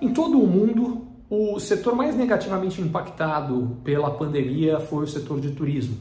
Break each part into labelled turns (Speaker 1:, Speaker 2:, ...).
Speaker 1: Em todo o mundo, o setor mais negativamente impactado pela pandemia foi o setor de turismo.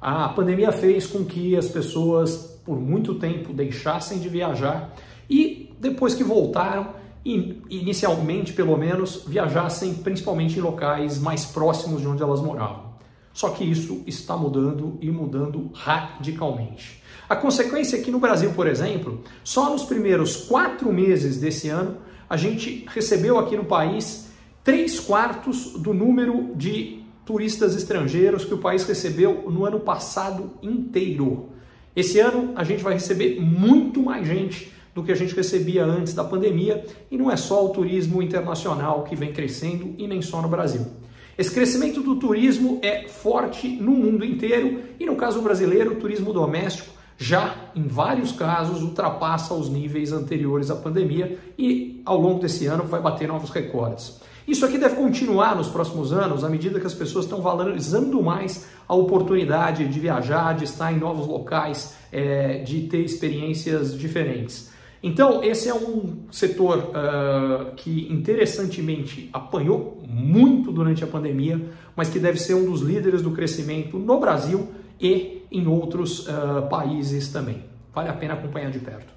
Speaker 1: A pandemia fez com que as pessoas, por muito tempo, deixassem de viajar e, depois que voltaram, inicialmente pelo menos, viajassem principalmente em locais mais próximos de onde elas moravam. Só que isso está mudando e mudando radicalmente. A consequência é que no Brasil, por exemplo, só nos primeiros quatro meses desse ano, a gente recebeu aqui no país três quartos do número de turistas estrangeiros que o país recebeu no ano passado inteiro. Esse ano a gente vai receber muito mais gente do que a gente recebia antes da pandemia e não é só o turismo internacional que vem crescendo e nem só no Brasil. Esse crescimento do turismo é forte no mundo inteiro e no caso brasileiro, o turismo doméstico já em vários casos ultrapassa os níveis anteriores à pandemia e ao longo desse ano vai bater novos recordes. Isso aqui deve continuar nos próximos anos à medida que as pessoas estão valorizando mais a oportunidade de viajar, de estar em novos locais, é, de ter experiências diferentes. Então, esse é um setor uh, que interessantemente apanhou muito durante a pandemia, mas que deve ser um dos líderes do crescimento no Brasil e em outros uh, países também. Vale a pena acompanhar de perto.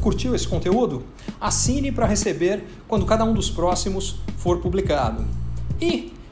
Speaker 1: Curtiu esse conteúdo? Assine para receber quando cada um dos próximos for publicado. E